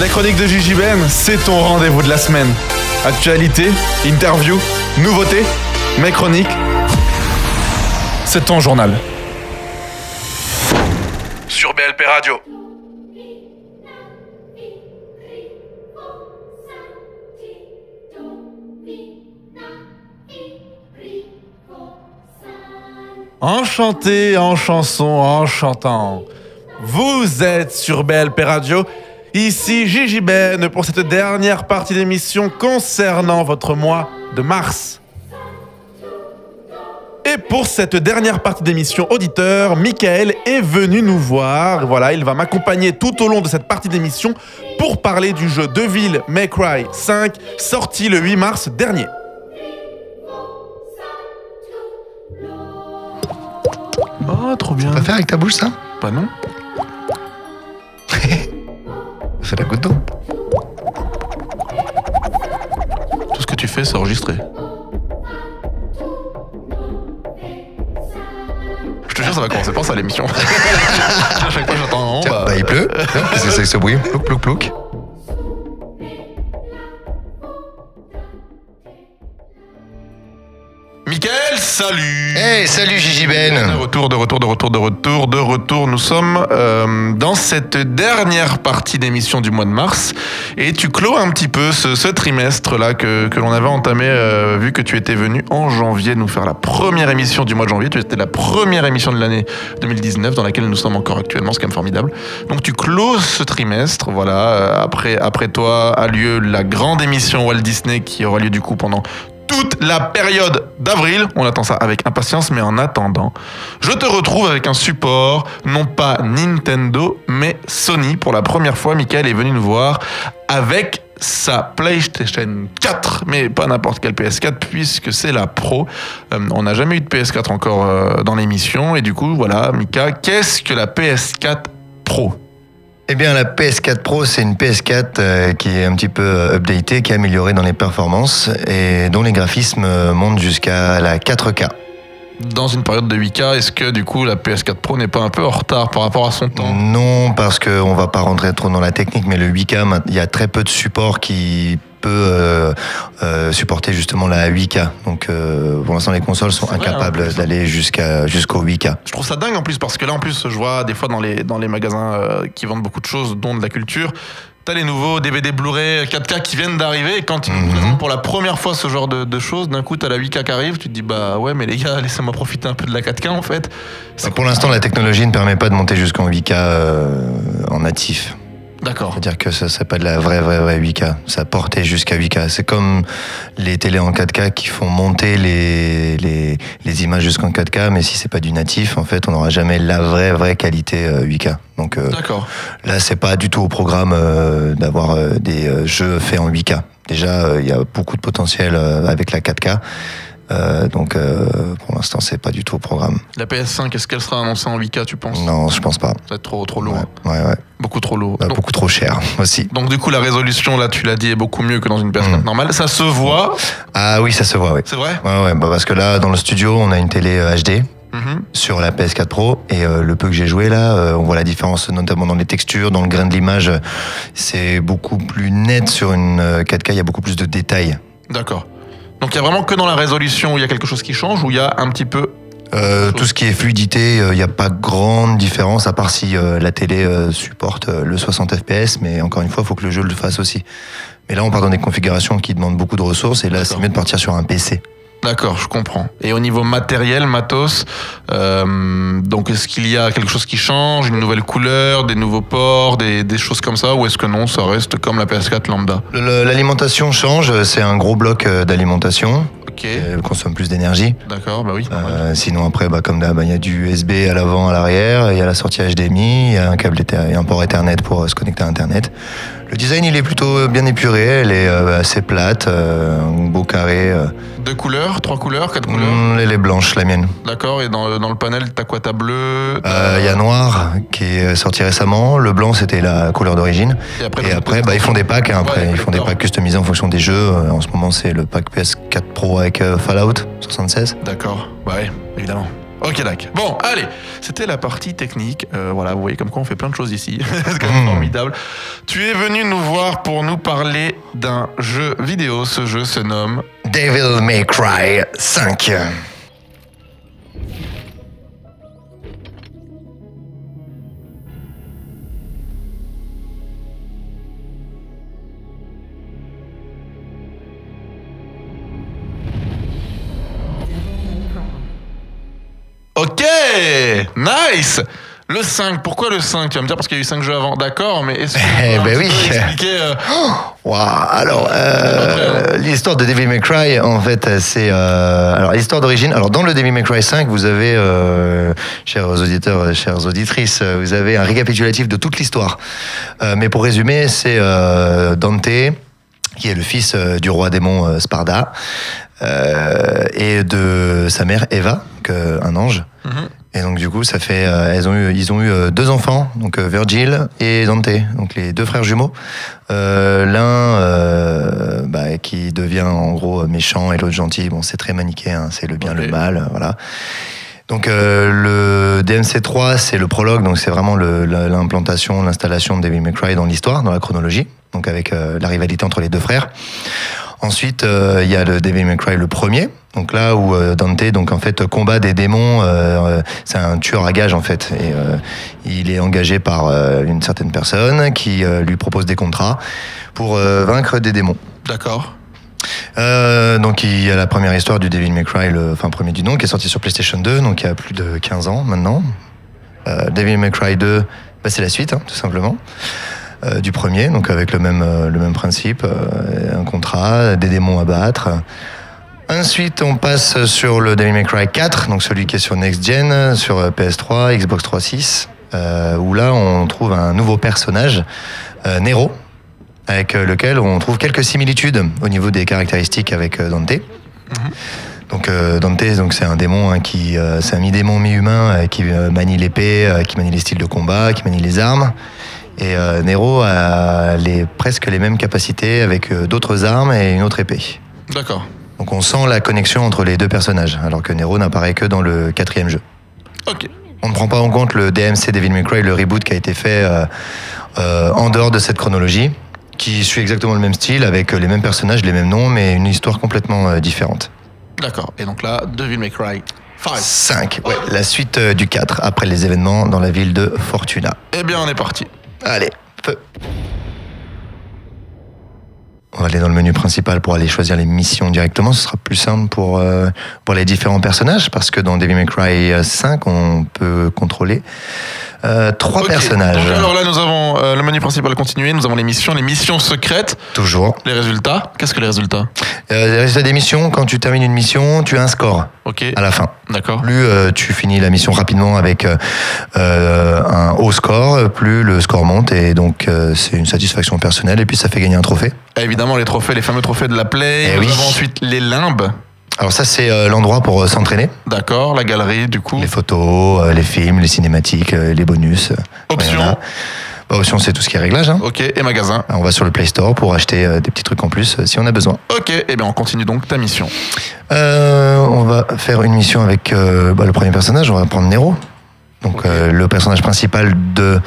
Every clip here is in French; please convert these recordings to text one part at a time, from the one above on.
Les chroniques de Gigi Ben, c'est ton rendez-vous de la semaine. Actualité, interview, nouveautés, mes chroniques. C'est ton journal. Sur BLP Radio. Enchanté en chanson, en chantant. Vous êtes sur BLP Radio. Ici Gigi Ben pour cette dernière partie d'émission concernant votre mois de mars. Et pour cette dernière partie d'émission auditeur, Michael est venu nous voir. Voilà, il va m'accompagner tout au long de cette partie d'émission pour parler du jeu Deville May Cry 5 sorti le 8 mars dernier. Oh, trop bien. Tu peux faire avec ta bouche ça? Bah non. C'est la goutte d'eau. Tout ce que tu fais, c'est enregistré. Je te jure, ça va commencer par ça l'émission. à chaque fois, j'entends un bah, bah, il pleut. Tiens, Qu'est-ce que c'est que ce bruit? Plouc, plouc, plouc. Salut Hey, salut Gigi De Ben retour, de retour, de retour, de retour, de retour. Nous sommes euh, dans cette dernière partie d'émission du mois de mars. Et tu clôt un petit peu ce, ce trimestre-là que, que l'on avait entamé, euh, vu que tu étais venu en janvier nous faire la première émission du mois de janvier. Tu étais la première émission de l'année 2019 dans laquelle nous sommes encore actuellement, c'est quand même formidable. Donc tu closes ce trimestre, voilà. Euh, Après, après toi a lieu la grande émission Walt Disney qui aura lieu du coup pendant toute la période d'avril. On attend ça avec impatience, mais en attendant, je te retrouve avec un support, non pas Nintendo, mais Sony. Pour la première fois, Michael est venu nous voir avec sa PlayStation 4, mais pas n'importe quelle PS4 puisque c'est la Pro. Euh, on n'a jamais eu de PS4 encore euh, dans l'émission et du coup voilà, Mika, qu'est-ce que la PS4 Pro? Eh bien, la PS4 Pro, c'est une PS4 euh, qui est un petit peu euh, updatée, qui est améliorée dans les performances et dont les graphismes euh, montent jusqu'à la 4K. Dans une période de 8K, est-ce que du coup la PS4 Pro n'est pas un peu en retard par rapport à son temps? Non, parce qu'on va pas rentrer trop dans la technique, mais le 8K, ma- il y a très peu de support qui peut euh, euh, supporter justement la 8K. Donc, euh, pour l'instant, les consoles sont hein, incapables plus. d'aller jusqu'à jusqu'au 8K. Je trouve ça dingue en plus parce que là en plus je vois des fois dans les, dans les magasins qui vendent beaucoup de choses dont de la culture, t'as les nouveaux DVD Blu-ray 4K qui viennent d'arriver et quand ils nous Mhm. présentent pour la première fois ce genre de, de choses, d'un coup t'as la 8K qui arrive, tu te dis bah ouais mais les gars laissez-moi profiter un peu de la 4K en fait. Bah, pour l'instant, la technologie ne permet pas de monter jusqu'en 8K euh, en natif. D'accord. C'est-à-dire que ça, c'est pas de la vraie, vraie, vraie 8K. Ça portait jusqu'à 8K. C'est comme les télés en 4K qui font monter les, les, les images jusqu'en 4K, mais si c'est pas du natif, en fait, on n'aura jamais la vraie, vraie qualité euh, 8K. Donc euh, D'accord. là, c'est pas du tout au programme euh, d'avoir euh, des euh, jeux faits en 8K. Déjà, euh, il y a beaucoup de potentiel euh, avec la 4K. Euh, donc, euh, pour l'instant, c'est pas du tout au programme. La PS5, est-ce qu'elle sera annoncée en 8K tu penses? Non, je pense pas. Ça va être trop, trop lourd. Ouais, ouais, ouais. Beaucoup trop lourd. Bah, donc, beaucoup trop cher aussi. donc, du coup la résolution là tu l'as dit est beaucoup mieux que dans une PS4 Mhm. normale. Ça se voit, Ah oui, ça se voit, oui. c'est vrai? Ouais, ouais, bah parce que là, dans le studio, on a une télé euh, HD Mhm. sur la PS4 Pro et euh, le peu que j'ai joué là, euh, on voit la différence notamment dans les textures, dans le grain de l'image. euh, C'est beaucoup plus net sur une euh, 4K, il y a beaucoup plus de détails. D'accord. Donc il y a vraiment que dans la résolution où il y a quelque chose qui change ou il y a un petit peu Euh, tout ce qui est fluidité, euh, il n'y a pas grande différence à part si euh, la télé supporte le 60 FPS, mais encore une fois, il faut que le jeu le fasse aussi. Mais là, on part dans des configurations qui demandent beaucoup de ressources et là, c'est mieux de partir sur un PC. D'accord, je comprends. Et au niveau matériel, matos, euh, donc est-ce qu'il y a quelque chose qui change, une nouvelle couleur, des nouveaux ports, des, des choses comme ça, ou est-ce que non, ça reste comme la PS4 lambda? L'alimentation change, c'est un gros bloc euh, d'alimentation, Ok, elle consomme plus d'énergie. d'accord, bah oui. Euh, sinon après, bah, comme d'hab, il y a du USB à l'avant, à l'arrière, il y a la sortie HDMI, il y a un câble et un port Ethernet pour euh, se connecter à Internet. Le design, il est plutôt bien épuré, elle est euh, assez plate, euh, un beau carré. euh. Deux couleurs, trois couleurs, quatre couleurs Mm, elle est blanche, la mienne. D'accord, et dans, le- dans le panel, t'as quoi? T'as bleu Euh, Il y a noir qui est sorti récemment, le blanc c'était la couleur d'origine. Et après, Et le- après, bah, ils font des packs. hein, après, ils font des packs customisés en fonction des jeux. Euh, En ce moment, c'est le pack PS4 Pro avec euh, Fallout 76. D'accord, bah ouais, évidemment. Ok, d'accord. Bon, allez, c'était la partie technique. Euh, voilà, vous voyez comme quoi on fait plein de choses ici. C'est quand même Mmh. formidable. Tu es venu nous voir pour nous parler d'un jeu vidéo. Ce jeu se nomme Devil May Cry 5. Nice Le 5, pourquoi le 5 Tu vas me dire parce qu'il y a eu 5 jeux avant. D'accord, mais est-ce que Eh ben oui. expliquer, euh, Waouh, alors euh, l'histoire de Devil May Cry, en fait, c'est euh, alors l'histoire d'origine. Alors dans le Devil May Cry 5, vous avez, euh, chers auditeurs, chères auditrices, vous avez un récapitulatif de toute l'histoire. Mais pour résumer, c'est Dante qui est le fils du roi démon Sparda et de sa mère Eva, un ange. mhm. Et donc du coup, ça fait, euh, elles ont eu, ils ont eu euh, deux enfants, donc euh, Virgil et Dante, donc les deux frères jumeaux. Euh, L'un euh, bah, qui devient en gros méchant et l'autre gentil. Bon, c'est très manichéen, c'est le bien, le mal, euh, voilà. Donc euh, le DMC3, c'est le prologue, donc c'est vraiment l'implantation, l'installation de May Cry dans l'histoire, dans la chronologie, donc avec la rivalité entre les deux frères. Ensuite, il y a le May Cry le premier, donc là où euh, Dante donc en fait combat des démons. euh, euh, c'est un tueur à gages en fait, et euh, il est engagé par euh, une certaine personne qui euh, lui propose des contrats pour euh, vaincre des démons. D'accord. Euh, donc il y a la première histoire du Devil May Cry, le enfin premier du nom, qui est sorti sur PlayStation 2, donc il y a plus de 15 ans maintenant. Euh, Devil May Cry 2, bah, c'est la suite, hein, tout simplement. euh, du premier, donc avec le même, euh, le même principe, euh, un contrat, des démons à battre. Ensuite, on passe sur le Devil May Cry 4, donc celui qui est sur Next Gen, sur euh, PS3, Xbox 360, euh, où là on trouve un nouveau personnage, euh, Nero, avec euh, lequel on trouve quelques similitudes au niveau des caractéristiques avec Dante. Donc euh, Dante, donc c'est un démon hein, qui, euh, c'est un mi-démon mi-humain euh, qui manie l'épée, qui manie les styles de combat, qui manie les armes. Et Nero a les, presque les mêmes capacités avec d'autres armes et une autre épée. D'accord. Donc on sent la connexion entre les deux personnages, alors que Nero n'apparaît que dans le quatrième jeu. Ok. On ne prend pas en compte le DMC Devil May Cry, le reboot qui a été fait euh, euh, en dehors de cette chronologie, qui suit exactement le même style, avec les mêmes personnages, les mêmes noms, mais une histoire complètement euh, différente. D'accord. Et donc là, Devil May Cry 5. 5, ouais, la suite du 4, après les événements dans la ville de Fortuna. Eh bien, on est parti. Allez, feu On va aller dans le menu principal pour aller choisir les missions directement. Ce sera plus simple pour, euh, pour les différents personnages parce que dans Devil May Cry 5, on peut contrôler euh, trois personnages. Donc, alors là, nous avons euh, le menu principal continué. Nous avons les missions, les missions secrètes, Toujours. les résultats. Qu'est-ce que les résultats Euh, les résultats des missions, quand tu termines une mission, tu as un score Ok. à la fin. D'accord. Plus tu finis la mission rapidement avec un haut score, plus le score monte et donc c'est une satisfaction personnelle et puis ça fait gagner un trophée. Évidemment, les trophées, les fameux trophées de la Play. Eh nous oui. avons ensuite les limbes. Alors ça c'est euh, l'endroit pour euh, s'entraîner. D'accord. La galerie, du coup. Les photos, euh, les films, les cinématiques, euh, les bonus. euh, Options. Bah, options c'est tout ce qui est réglage. hein. Ok. Et magasin. On va sur le Play Store pour acheter euh, des petits trucs en plus euh, si on a besoin. Ok. Eh bien, on continue donc ta mission. Euh, on va faire une mission avec euh, bah, le premier personnage, on va prendre Nero. Donc euh, le personnage principal de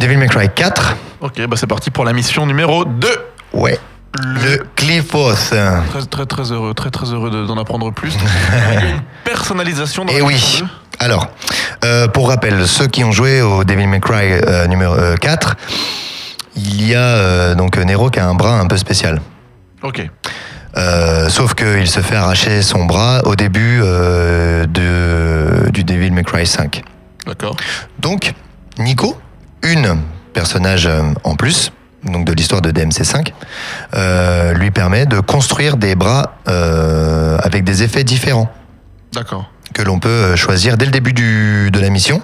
Devil May Cry 4. Ok. Bah, c'est parti pour la mission numéro 2. Ouais. Le Cliffos. Très, très, très heureux, très, très heureux de- d'en apprendre plus. Il y a une personnalisation dans Et Eh oui. mission 2. Alors, euh, pour rappel, ceux qui ont joué au Devil May Cry euh, numéro euh, 4, il y a euh, donc Nero qui a un bras un peu spécial. Ok. Sauf qu'il se fait arracher son bras au début de, du Devil May Cry 5. D'accord. Donc, Nico, une personnage en plus, donc de l'histoire de DMC5, euh, lui permet de construire des bras euh, avec des effets différents D'accord. que l'on peut euh, choisir dès le début du- de la mission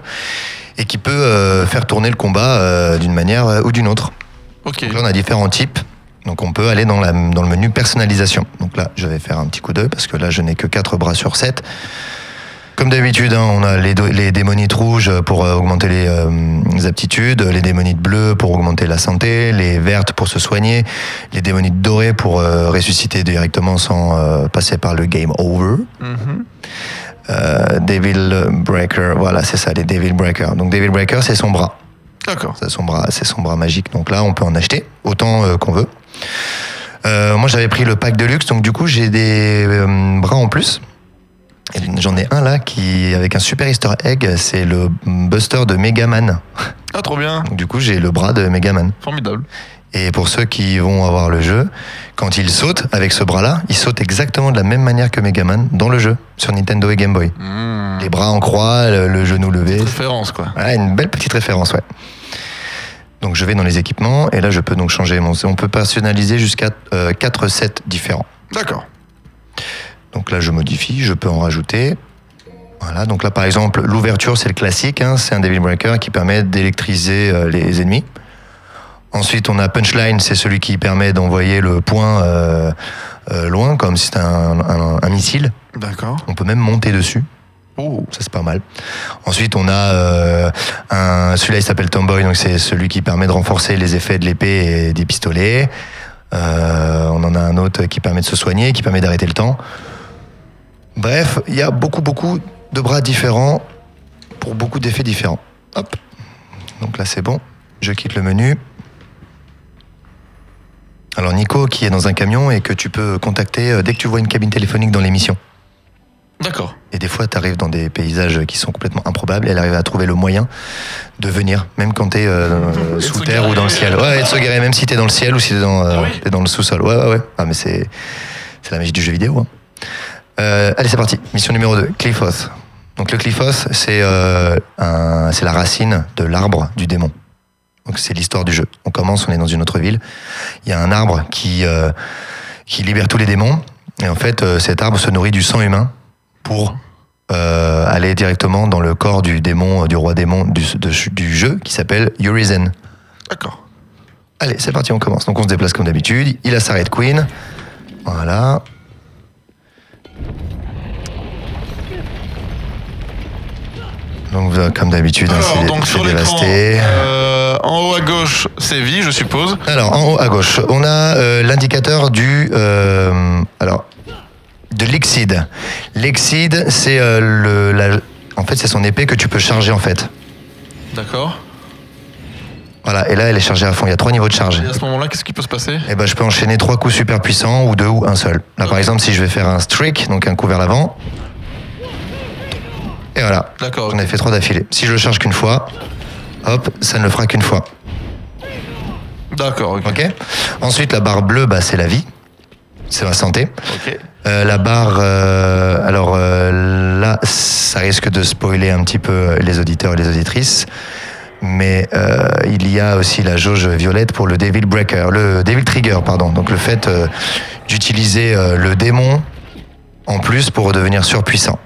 et qui peut euh, faire tourner le combat d'une manière ou d'une autre. Ok. Donc là, on a différents types. Donc on peut aller dans, la, dans le menu personnalisation. Donc là, je vais faire un petit coup d'œil parce que là, je n'ai que 4 bras sur 7. Comme d'habitude, hein, on a les, démonites rouges pour euh, augmenter les, euh, les aptitudes, les démonites bleues pour augmenter la santé, les vertes pour se soigner, les démonites dorées pour euh, ressusciter directement sans euh, passer par le game over. Mhm. Euh, Devil Breaker, voilà, c'est ça, les Devil Breaker. Donc Devil Breaker, c'est son bras. D'accord. C'est son bras, c'est son bras magique. Donc là, on peut en acheter autant qu'on veut. Moi, j'avais pris le pack de luxe, donc du coup, j'ai des bras en plus. J'en ai un là qui avec un super Easter egg, c'est le Buster de Megaman. Ah, trop bien. Du coup, j'ai le bras de Megaman. Formidable. Et pour ceux qui vont avoir le jeu, quand il saute avec ce bras-là, il saute exactement de la même manière que Megaman dans le jeu sur Nintendo et Game Boy. Mmh. Les bras en croix, le, le genou levé. Référence, quoi. Voilà, une belle petite référence, ouais. Donc je vais dans les équipements et là je peux donc changer mon. On peut personnaliser jusqu'à 4 sets différents. D'accord. Donc là je modifie, je peux en rajouter. Voilà, donc là par exemple l'ouverture c'est le classique, hein, c'est un Devil Breaker qui permet d'électriser euh, les ennemis. Ensuite on a Punchline, c'est celui qui permet d'envoyer le point euh, euh, loin comme si c'était un, un- un missile. D'accord. On peut même monter dessus. Oh. Ça c'est pas mal. Ensuite on a un celui-là il s'appelle Tomboy donc c'est celui qui permet de renforcer les effets de l'épée et des pistolets. On en a un autre qui permet de se soigner, qui permet d'arrêter le temps. Bref, il y a beaucoup beaucoup de bras différents pour beaucoup d'effets différents. Hop. Donc là c'est bon. Je quitte le menu. Alors Nico qui est dans un camion et que tu peux contacter euh, dès que tu vois une cabine téléphonique dans l'émission. D'accord. Et des fois, tu arrives dans des paysages qui sont complètement improbables. Elle arrive à trouver le moyen de venir, même quand tu es de sous terre ou dans le ciel. Ouais, et de se garer, même si tu es dans le ciel ou si tu es dans, euh, oui dans le sous-sol. Ouais, ouais, ouais. Ah, mais c'est c'est la magie du jeu vidéo. hein. Euh, allez, c'est parti. Mission numéro 2, Cliffos. Donc, le Cliffos, c'est euh, c'est la racine de l'arbre du démon. Donc, c'est l'histoire du jeu. On commence, on est dans une autre ville. Il y a un arbre qui, euh, qui libère tous les démons. Et en fait, cet arbre se nourrit du sang humain pour aller directement dans le corps du démon, du roi démon du, de- du jeu qui s'appelle Urizen. D'accord. Allez, c'est parti, on commence. Donc on se déplace comme d'habitude. Il a sa Red Queen. Voilà. Donc euh, comme d'habitude, hein, c'est donc sur dévasté. euh, en haut à gauche, c'est vie, je suppose. Alors en haut à gauche, on a euh, l'indicateur du euh, alors de l'exide. L'exide, c'est le la- en fait c'est son épée que tu peux charger en fait. D'accord. Voilà, et là elle est chargée à fond. Il y a trois niveaux de charge. Et à ce moment-là, qu'est-ce qui peut se passer Et ben je peux enchaîner trois coups super puissants ou deux ou un seul. Là par exemple si je vais faire un streak, donc un coup vers l'avant. Et voilà. D'accord. J'en ai fait trois d'affilée. Si je le charge qu'une fois, hop, ça ne le fera qu'une fois. D'accord, ok. Ok Ensuite la barre bleue, bah, c'est la vie. C'est ma santé. Ok. Euh, la barre, euh, alors euh, là, ça risque de spoiler un petit peu les auditeurs et les auditrices, mais euh, il y a aussi la jauge violette pour le Devil Breaker, le Devil Trigger, pardon. Donc le fait euh, d'utiliser euh, le démon en plus pour devenir surpuissant.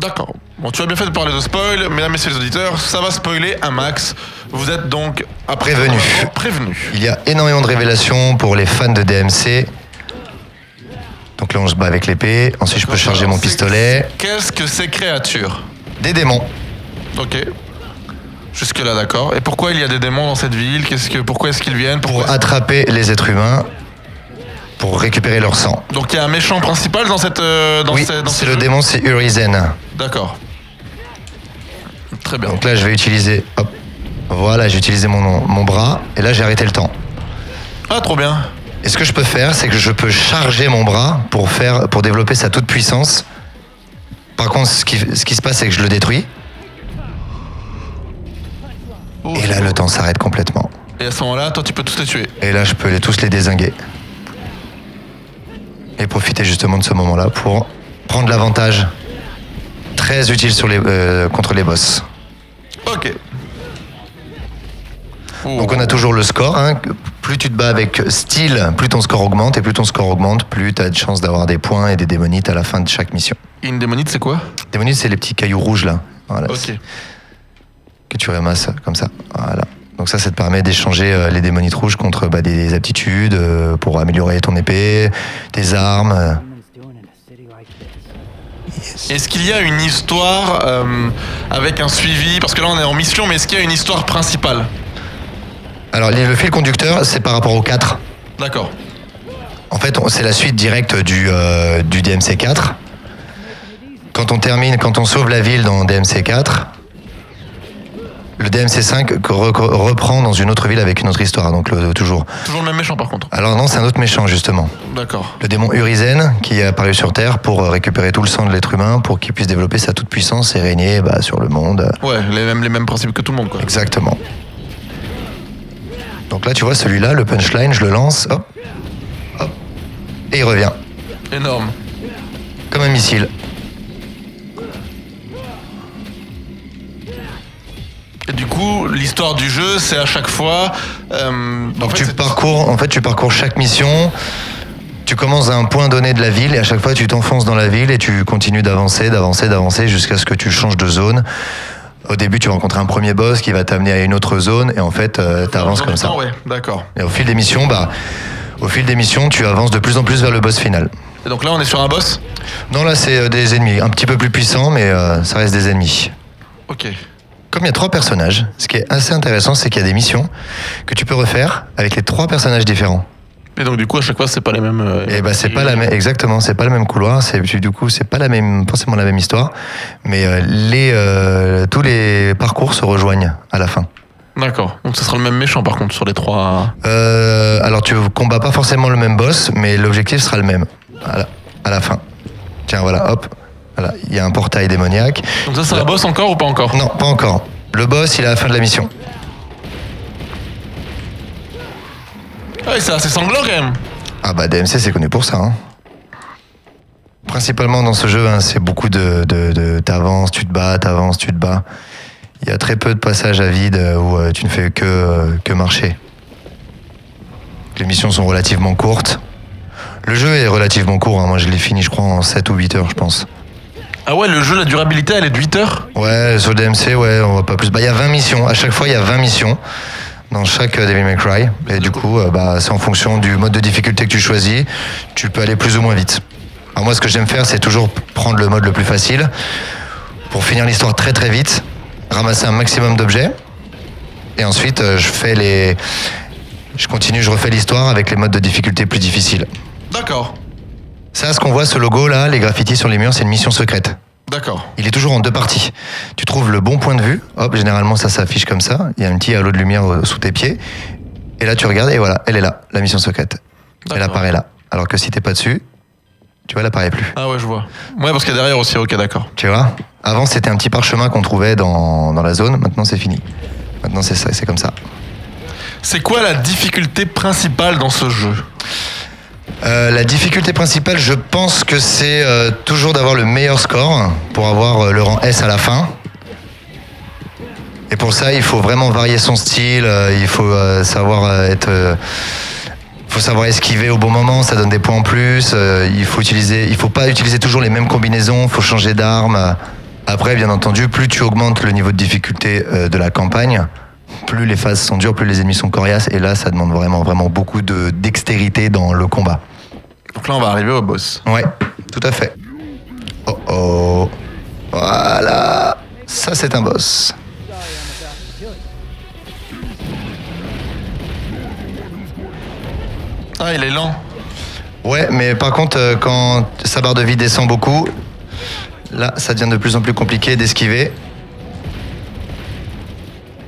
D'accord. Bon, tu as bien fait de parler de spoil, mesdames, messieurs les auditeurs, ça va spoiler un max. Vous êtes donc après Prévenus. Prévenus. Il y a énormément de révélations pour les fans de DMC. Donc là, on se bat avec l'épée. Ensuite, je peux charger mon pistolet. Qu'est-ce que ces créatures? Des démons. Ok. Jusque là, d'accord. Et pourquoi il y a des démons dans cette ville? Qu'est-ce que, pourquoi est-ce qu'ils viennent? Pour attraper les êtres humains. Pour récupérer leur sang. Donc il y a un méchant principal dans cette, euh, dans oui, ce- dans ce c'est le jeu démon, c'est Urizen. D'accord. Très bien. Donc là, je vais utiliser. Hop. Voilà, j'ai utilisé mon, mon bras. Et là, j'ai arrêté le temps. Ah, trop bien. Et ce que je peux faire, c'est que je peux charger mon bras pour, faire, pour développer sa toute puissance. Par contre, ce qui, ce qui se passe, c'est que je le détruis. Oh, Et là, le temps s'arrête complètement. Et à ce moment-là, toi, tu peux tous les tuer. Et là, je peux les, tous les désinguer. Et profiter justement de ce moment-là pour prendre l'avantage. Très utile sur les, euh, contre les boss. Ok. Oh. Donc on a toujours le score. hein. Plus tu te bats avec style, plus ton score augmente. Et plus ton score augmente, plus tu as de chances d'avoir des points et des démonites à la fin de chaque mission. Une démonite, c'est quoi? Démonites, c'est les petits cailloux rouges là. Voilà, Ok. Que tu ramasses comme ça. Voilà. Donc ça, ça te permet d'échanger euh, les démonites rouges contre bah, des aptitudes euh, pour améliorer ton épée, tes armes. euh. Est-ce qu'il y a une histoire euh, avec un suivi? Parce que là, on est en mission, mais est-ce qu'il y a une histoire principale? Alors le fil conducteur, c'est par rapport au 4. D'accord. En fait, c'est la suite directe du, euh, du DMC 4. Quand on termine, quand on sauve la ville dans DMC 4, Le DMC5 que re- reprend dans une autre ville avec une autre histoire, donc le- toujours. Toujours le même méchant par contre. Alors non, c'est un autre méchant justement. D'accord. Le démon Urizen qui est apparu sur Terre pour euh, récupérer tout le sang de l'être humain pour qu'il puisse développer sa toute puissance et régner bah, sur le monde. Ouais, les mêmes, les mêmes principes que tout le monde quoi. Exactement. Donc là, tu vois, celui-là, le punchline, je le lance, hop, hop, et il revient, Énorme. comme un missile. Du coup, l'histoire du jeu, c'est à chaque fois. euh, en Donc fait, tu parcours, en fait, tu parcours chaque mission. Tu commences à un point donné de la ville et à chaque fois tu t'enfonces dans la ville et tu continues d'avancer, d'avancer, d'avancer jusqu'à ce que tu changes de zone. Au début, tu vas rencontrer un premier boss qui va t'amener à une autre zone et en fait, tu avances comme ça. Ah ouais, d'accord. Et au fil des missions, bah, au fil des missions, tu avances de plus en plus vers le boss final. Et donc là, on est sur un boss? Non, là, c'est euh, des ennemis, un petit peu plus puissants, mais euh, ça reste des ennemis. Ok. Comme il y a trois personnages, ce qui est assez intéressant, c'est qu'il y a des missions que tu peux refaire avec les trois personnages différents. Et donc, du coup, à chaque fois, c'est pas les mêmes. euh, Et bah c'est pas la même, exactement, c'est pas le même couloir, c'est du coup c'est pas la même, forcément la même histoire, mais euh, les euh, tous les parcours se rejoignent à la fin. D'accord. Donc, ça sera le même méchant par contre sur les trois. Euh, alors tu combats pas forcément le même boss, mais l'objectif sera le même à la, à la fin. Tiens voilà, hop, voilà, il y a un portail démoniaque. Donc, ça, c'est un boss encore ou pas encore? Non, pas encore. Le boss, il est à la fin de la mission. Ouais, c'est assez sanglant quand même. Ah bah DMC c'est connu pour ça. hein. Principalement dans ce jeu, hein, c'est beaucoup de, de, de- t'avances, tu te bats, t'avances, tu te bats. Il y a très peu de passages à vide euh, où euh, tu ne fais que, euh, que marcher. Les missions sont relativement courtes. Le jeu est relativement court, hein. moi je l'ai fini je crois en 7 ou 8 heures je pense. Ah ouais, le jeu, la durabilité, elle est de 8 heures Ouais, sur DMC, ouais, on va pas plus. Bah, il y a 20 missions. À chaque fois, il y a 20 missions dans chaque euh, Devil May Cry. Et du coup, euh, bah, c'est en fonction du mode de difficulté que tu choisis. Tu peux aller plus ou moins vite. Alors, moi, ce que j'aime faire, c'est toujours prendre le mode le plus facile pour finir l'histoire très très vite, ramasser un maximum d'objets. Et ensuite, euh, je fais les. Je continue, je refais l'histoire avec les modes de difficulté plus difficiles. D'accord. Ça, ce qu'on voit, ce logo là, les graffitis sur les murs, c'est une mission secrète. D'accord. Il est toujours en deux parties. Tu trouves le bon point de vue, hop, généralement ça s'affiche comme ça, il y a un petit halo de lumière euh, sous tes pieds, et là tu regardes, et voilà, elle est là, la mission secrète. Elle apparaît là. Alors que si t'es pas dessus, tu vois, elle apparaît plus. Ah ouais, je vois. Ouais, parce qu'il y a derrière aussi, ok, d'accord. Tu vois Avant c'était un petit parchemin qu'on trouvait dans, dans la zone, maintenant c'est fini. Maintenant c'est ça, c'est comme ça. C'est quoi la difficulté principale dans ce jeu? Euh, la difficulté principale, je pense que c'est euh, toujours d'avoir le meilleur score pour avoir euh, le rang S à la fin. Et pour ça, il faut vraiment varier son style, il faut savoir être. faut savoir esquiver au bon moment, ça donne des points en plus. il faut faut pas utiliser toujours les mêmes combinaisons, il faut changer d'arme. Après, bien entendu, plus tu augmentes le niveau de difficulté de la campagne, plus les phases sont dures, plus les ennemis sont coriaces. Et là, ça demande vraiment, vraiment beaucoup de dextérité dans le combat. Donc là, on va arriver au boss. Ouais, tout à fait. Oh oh. Voilà. Ça, c'est un boss. Ah, il est lent. Ouais, mais par contre, euh, quand sa barre de vie descend beaucoup, là, ça devient de plus en plus compliqué d'esquiver.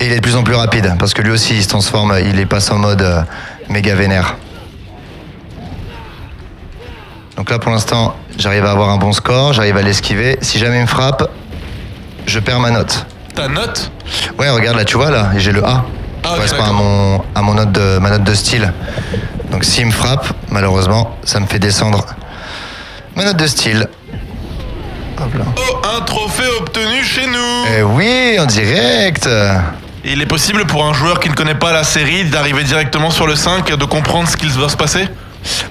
Et il est de plus en plus rapide, parce que lui aussi, il se transforme, il est passe en mode euh, méga vénère. Donc là, pour l'instant, j'arrive à avoir un bon score, j'arrive à l'esquiver. Si jamais il me frappe, je perds ma note. Ta note? Ouais, regarde là, tu vois là, j'ai le A. Ah, ok, correspond à mon à mon note de ma note de style. Donc s'il me frappe, malheureusement, ça me fait descendre ma note de style. Hop là. Oh, un trophée obtenu chez nous Eh oui, en direct. Et Il est possible pour un joueur qui ne connaît pas la série d'arriver directement sur le 5, de comprendre ce qu'il va se passer?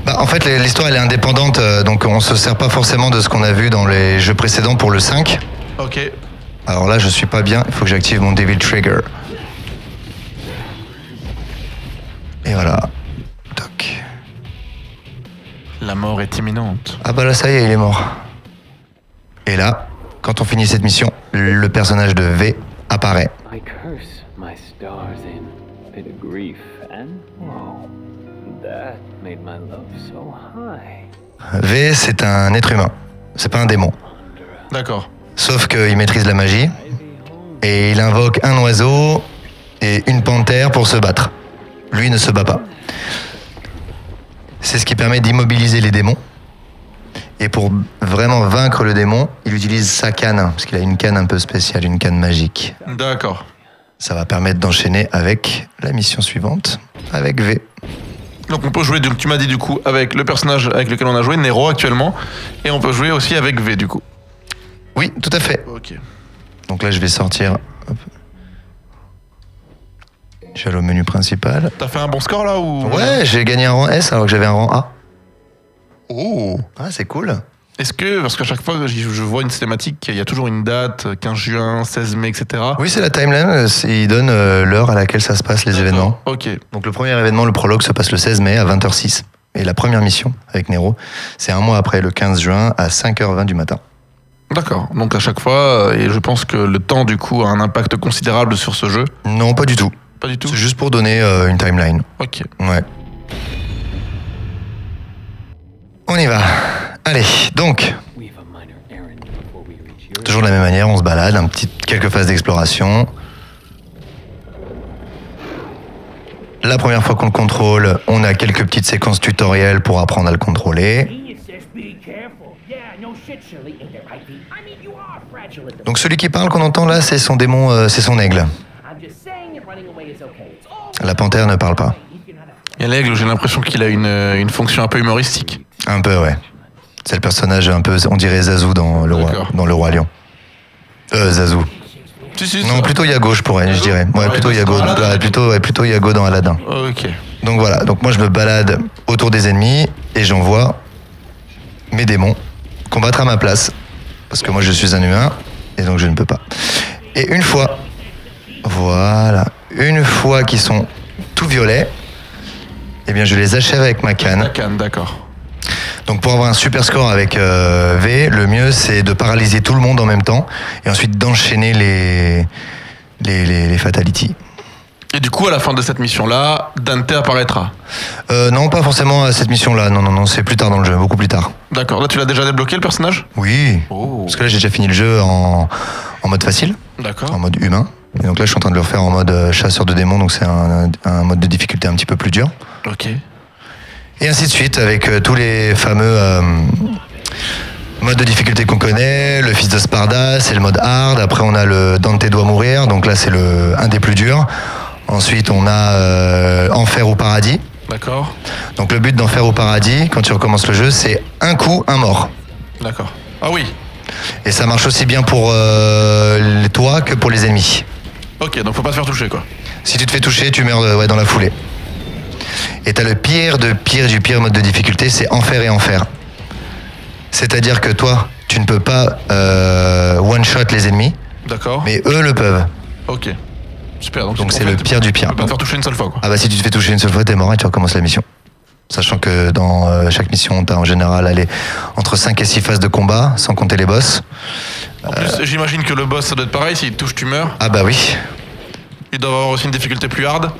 Bah, en fait, l'histoire elle est indépendante, euh, donc on se sert pas forcément de ce qu'on a vu dans les jeux précédents pour le 5. Ok. Alors là, je suis pas bien, il faut que j'active mon Devil Trigger. Et voilà. Toc. La mort est imminente. Ah bah là, ça y est, il est mort. Et là, quand on finit cette mission, le personnage de V apparaît. I curse my stars in bit of grief, and that made my love so high. V, c'est un être humain. C'est pas un démon. D'accord. Sauf qu'il maîtrise la magie. Et il invoque un oiseau et une panthère pour se battre. Lui ne se bat pas. C'est ce qui permet d'immobiliser les démons. Et pour vraiment vaincre le démon, il utilise sa canne, parce qu'il a une canne un peu spéciale, une canne magique. D'accord. Ça va permettre d'enchaîner avec la mission suivante, avec V. Donc on peut jouer, donc tu m'as dit du coup, avec le personnage avec lequel on a joué, Nero actuellement, et on peut jouer aussi avec V du coup. Oui, tout à fait. Ok. Donc là, je vais sortir. hop. Je vais aller au menu principal. T'as fait un bon score là ou? Ouais, j'ai gagné un rang S alors que j'avais un rang A. Oh Ah, c'est cool. Est-ce que, parce qu'à chaque fois que je vois une cinématique, il y a toujours une date, 15 juin, 16 mai, etc. Oui, c'est la timeline. euh, Il donne euh, l'heure à laquelle ça se passe, les événements. Ok. Donc le premier événement, le prologue, se passe le 16 mai à 20h06. Et la première mission avec Nero, c'est un mois après, le 15 juin, à 5h20 du matin. D'accord. Donc à chaque fois, euh, et je pense que le temps du coup a un impact considérable sur ce jeu. Non, pas du tout. Pas du tout. C'est juste pour donner euh, une timeline. Ok. Ouais. On y va. Allez, donc, toujours de la même manière, on se balade, un petit, quelques phases d'exploration. La première fois qu'on le contrôle, on a quelques petites séquences tutoriels pour apprendre à le contrôler. Donc celui qui parle qu'on entend là, c'est son démon, euh, c'est son aigle. La panthère ne parle pas. Et l'aigle, j'ai l'impression qu'il a une, euh, une fonction un peu humoristique. Un peu, ouais. C'est le personnage un peu, on dirait Zazu dans le roi, dans le roi lion. Euh, Zazu. Si, si, Non, ça- plutôt Yago, je pourrais, je dirais. Ouais, Ouais, plutôt Yago. Aladdin. Ouais, plutôt, ouais, plutôt Yago dans Aladdin. Ok. Donc voilà, donc moi je me balade autour des ennemis et j'envoie mes démons combattre à ma place. Parce que moi je suis un humain et donc je ne peux pas. Et une fois, voilà, une fois qu'ils sont tout violets, eh bien je les achève avec ma La canne. canne, d'accord. Donc pour avoir un super score avec euh, V, le mieux c'est de paralyser tout le monde en même temps et ensuite d'enchaîner les, les, les, les fatalities. Et du coup, à la fin de cette mission-là, Dante apparaîtra. Euh, non, pas forcément à cette mission-là. Non, non, non, c'est plus tard dans le jeu, beaucoup plus tard. D'accord. Là, tu l'as déjà débloqué le personnage? Oui. Oh. Parce que là, j'ai déjà fini le jeu en, en mode facile, en D'accord. mode humain. Et donc là, je suis en train de le refaire en mode euh, chasseur de démons, donc c'est un, un mode de difficulté un petit peu plus dur. Ok. Et ainsi de suite, avec euh, tous les fameux euh, modes de difficulté qu'on connaît. Le fils de Sparda, c'est le mode hard. Après, on a le Dante doit mourir, donc là, c'est le un des plus durs. Ensuite, on a euh, Enfer ou Paradis. D'accord. Donc le but d'Enfer ou Paradis, quand tu recommences le jeu, c'est un coup, un mort. D'accord. Ah oui. Et ça marche aussi bien pour les- toi que pour les ennemis. Ok, donc faut pas se faire toucher, quoi. Si tu te fais toucher, tu meurs ouais, dans la foulée. Et t'as le pire de pire du pire mode de difficulté, c'est enfer et enfer. C'est-à-dire que toi, tu ne peux pas euh, one-shot les ennemis, D'accord. mais eux le peuvent. Ok. Super. Donc c'est le pire du Tu pire. peux pas te faire toucher une seule fois, quoi. Ah bah si tu te fais toucher une seule fois, t'es mort et tu recommences la mission. Sachant que dans euh, chaque mission, t'as en général allez, entre 5 et 6 phases de combat, sans compter les boss. En plus, j'imagine que le boss, ça doit être pareil. S'il te touche, tu meurs. Ah bah oui. Il doit avoir aussi une difficulté plus hard.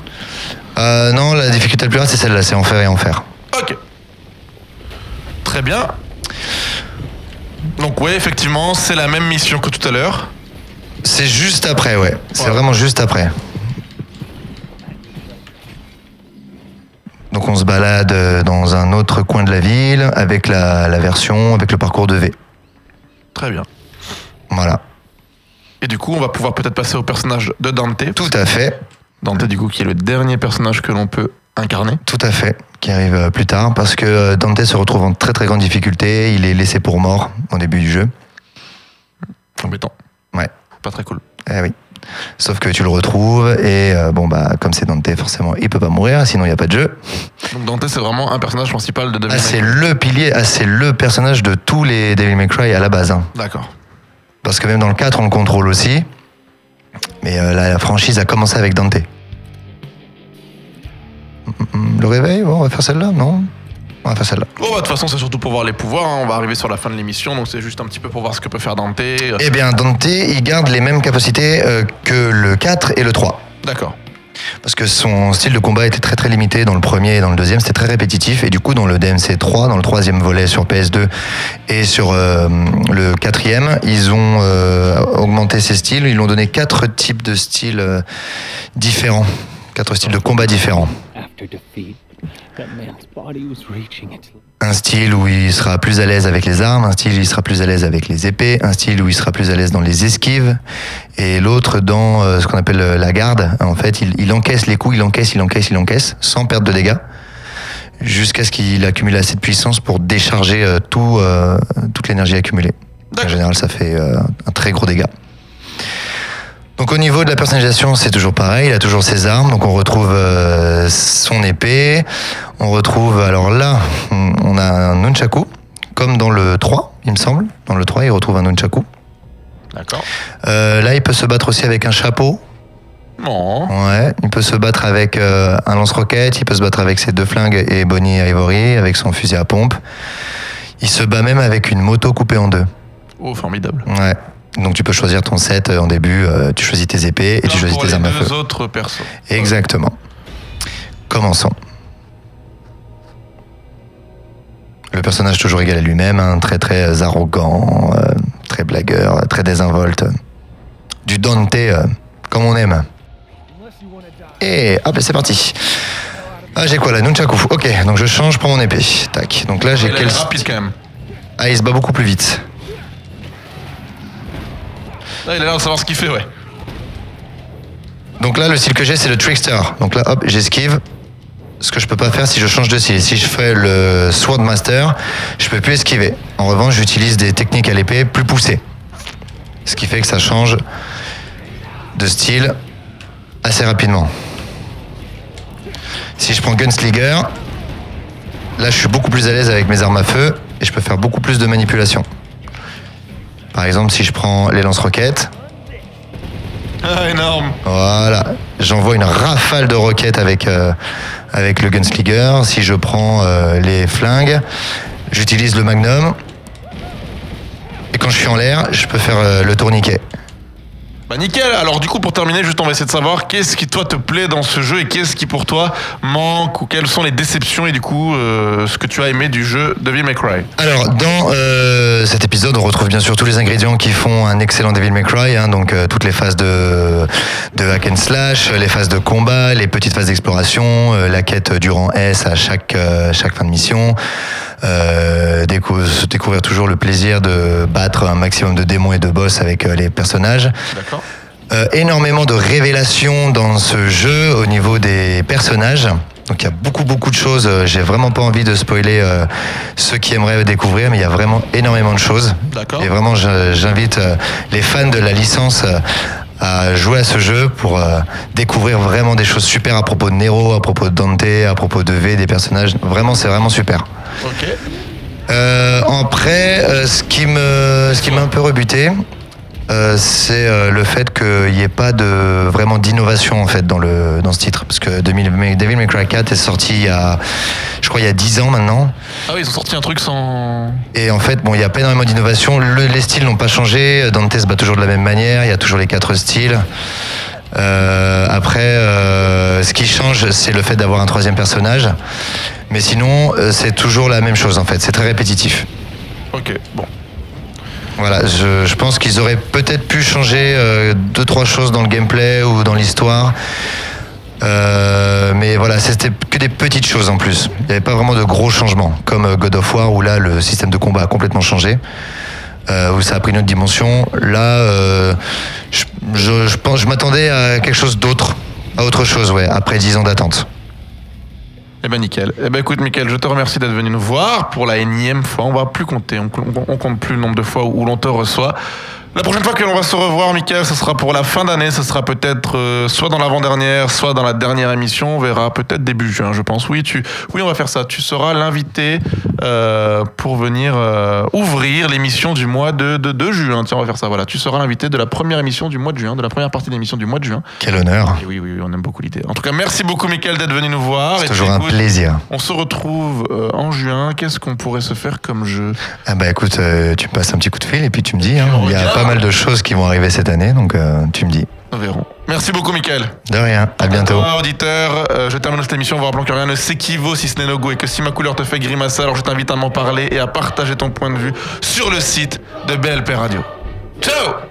Euh, non, la difficulté la plus rare, c'est celle-là, c'est enfer et enfer. Ok. Très bien. Donc ouais, effectivement, c'est la même mission que tout à l'heure. C'est juste après, ouais. C'est vraiment juste après. Donc on se balade euh, dans un autre coin de la ville avec la, la version, avec le parcours de V. Très bien. Voilà. Et du coup, on va pouvoir peut-être passer au personnage de Dante. Tout à fait, Dante, du coup, qui est le dernier personnage que l'on peut incarner. tout à fait, qui arrive euh, plus tard parce que euh, Dante se retrouve en très très grande difficulté. Il est laissé pour mort au début du jeu. Embêtant. Ouais. Pas très cool. Eh oui. Sauf que tu le retrouves et euh, bon bah comme c'est Dante forcément il peut pas mourir sinon il y a pas de jeu. Donc Dante, c'est vraiment un personnage principal de Devil Ah, c'est le pilier, ah, c'est le personnage de tous les Devil May Cry à la base. hein. D'accord. Parce que même dans le 4, on le contrôle aussi. Mais euh, la, la franchise a commencé avec Dante. Mm, mm, Le réveil, bon, on va faire celle-là, non? On va faire celle-là. Bon, bah, de toute façon, c'est surtout pour voir les pouvoirs. hein. On va arriver sur la fin de l'émission, donc c'est juste un petit peu pour voir ce que peut faire Dante. Eh bien, Dante, il garde les mêmes capacités euh, que le 4 et le 3. D'accord. Parce que son style de combat était très très limité dans le premier et dans le deuxième, c'était très répétitif. Et du coup, dans le DMC 3, dans le troisième volet sur PS2 et sur euh, le quatrième, ils ont euh, augmenté ses styles. Ils ont donné quatre types de styles euh, différents, quatre styles de combat différents. Man's Un style où il sera plus à l'aise avec les armes, un style où il sera plus à l'aise avec les épées, un style où il sera plus à l'aise dans les esquives, et l'autre dans euh, ce qu'on appelle euh, la garde. En fait, il, il encaisse les coups, il encaisse, il encaisse, il encaisse, sans perdre de dégâts, jusqu'à ce qu'il accumule assez de puissance pour décharger euh, tout, euh, toute l'énergie accumulée. En général, ça fait euh, un très gros dégât. Donc au niveau de la personnalisation, c'est toujours pareil, il a toujours ses armes, donc on retrouve euh, son épée, on retrouve, alors là, on a un nunchaku, comme dans le 3, il me semble. Dans le 3, il retrouve un nunchaku. D'accord. Euh, là, il peut se battre aussi avec un chapeau. Non. Ouais, il peut se battre avec euh, un lance-roquette, il peut se battre avec ses deux flingues et Bonnie Ivory, avec son fusil à pompe. Il se bat même avec une moto coupée en deux. Oh, formidable. Ouais. Donc tu peux choisir ton set euh, en début, euh, tu choisis tes épées et tu choisis pour tes les armes à feu. deux autres persos. Exactement. Commençons. Le personnage toujours égal à lui-même, hein, très très arrogant, euh, très blagueur, très désinvolte. Du Dante euh, comme on aime. Et hop, c'est parti. Ah, j'ai quoi là? Nunchaku. Ok, donc je change, je prends mon épée. Tac. Donc là, j'ai quel. rapide quand même. Ah, il se bat beaucoup plus vite. Là, il a l'air de savoir ce qu'il fait, ouais. Donc là, le style que j'ai, c'est le Trickster. Donc là, hop, j'esquive. Ce que je peux pas faire si je change de style. Si je fais le Swordmaster, je peux plus esquiver. En revanche, j'utilise des techniques à l'épée plus poussées. Ce qui fait que ça change de style assez rapidement. Si je prends Gunslinger, là, je suis beaucoup plus à l'aise avec mes armes à feu et je peux faire beaucoup plus de manipulation. Par exemple, si je prends les lance-roquettes, Ah, énorme. voilà, j'envoie une rafale de roquettes avec, euh, avec le Gunslinger. Si je prends euh, les flingues, j'utilise le Magnum. Et quand je suis en l'air, je peux faire euh, le tourniquet. Bah nickel, alors du coup pour terminer, juste on va essayer de savoir qu'est-ce qui toi te plaît dans ce jeu et qu'est-ce qui pour toi manque ou quelles sont les déceptions et du coup euh, ce que tu as aimé du jeu Devil May Cry. Alors, dans euh, cet épisode, on retrouve bien sûr tous les ingrédients qui font un excellent Devil May Cry, hein, donc euh, toutes les phases de, de hack and slash, les phases de combat, les petites phases d'exploration, la quête du rang S à chaque, chaque fin de mission, euh, découvrir toujours le plaisir de battre un maximum de démons et de boss avec euh, les personnages. D'accord Euh, énormément de révélations dans ce jeu au niveau des personnages. Donc il y a beaucoup beaucoup de choses. Euh, J'ai vraiment pas envie de spoiler euh, ceux qui aimeraient découvrir, mais il y a vraiment énormément de choses. D'accord. Et vraiment, j'invite euh, les fans de la licence à jouer à ce jeu pour découvrir vraiment des choses super à propos de Nero, à propos de Dante, à propos de V, des personnages. Vraiment, c'est vraiment super. Ok. Euh, après, euh, ce qui me, ce qui m'a un peu rebuté, euh, c'est le fait qu'il n'y ait pas de vraiment d'innovation en fait dans le dans ce titre, parce que Devil May, Devil May Cry 4 est sorti il y a, je crois il y a 10 ans maintenant, Ah oui, ils ont sorti un truc sans... et en fait bon il y a pas énormément d'innovation, Le- les styles n'ont pas changé, Dante se bat toujours de la même manière, il y a toujours les quatre styles. Euh, après, euh, ce qui change, c'est le fait d'avoir un troisième personnage. Mais sinon, euh, c'est toujours la même chose en fait. C'est très répétitif. Ok, bon. Voilà, je, je pense qu'ils auraient peut-être pu changer deux trois choses dans le gameplay ou dans l'histoire. Mais voilà, c'était que des petites choses en plus. Il n'y avait pas vraiment de gros changements, comme God of War où là le système de combat a complètement changé, où ça a pris une autre dimension. Là, je, je, pense, je m'attendais à quelque chose d'autre, à autre chose, ouais, après dix ans d'attente. Eh ben nickel. Eh ben écoute Mickaël, je te remercie d'être venu nous voir pour la énième fois. On va plus compter, on, compte plus le nombre de fois où l'on te reçoit. La prochaine fois que l'on va se revoir, Mickaël, ce sera pour la fin d'année. Ce sera peut-être euh, soit dans l'avant-dernière, soit dans la dernière émission. On verra peut-être début juin, je pense. Oui, tu, oui, on va faire ça. Tu seras l'invité euh, pour venir euh, ouvrir l'émission du mois de, de, de juin. Tiens, on va faire ça. Voilà, tu seras l'invité de la première émission du mois de juin, de la première partie de l'émission du mois de juin. Quel honneur, Et oui, oui, oui, on aime beaucoup l'idée. En tout cas, merci beaucoup, Mickaël, d'être venu nous voir. c'est toujours un écoute, plaisir. on se retrouve en juin. Qu'est-ce qu'on pourrait se faire comme jeu? Ah bah écoute, tu me passes un petit coup de fil et puis tu me dis, hein, on il y a regarde. pas mal de choses qui vont arriver cette année, donc euh, tu me dis. Nous verrons. Merci beaucoup, Michael. De rien, à bientôt. Toi, auditeur, euh, je termine cette émission en vous rappelant que rien ne s'équivaut si ce n'est no go et que si ma couleur te fait grimacer, alors je t'invite à m'en parler et à partager ton point de vue sur le site de BLP Radio. Ciao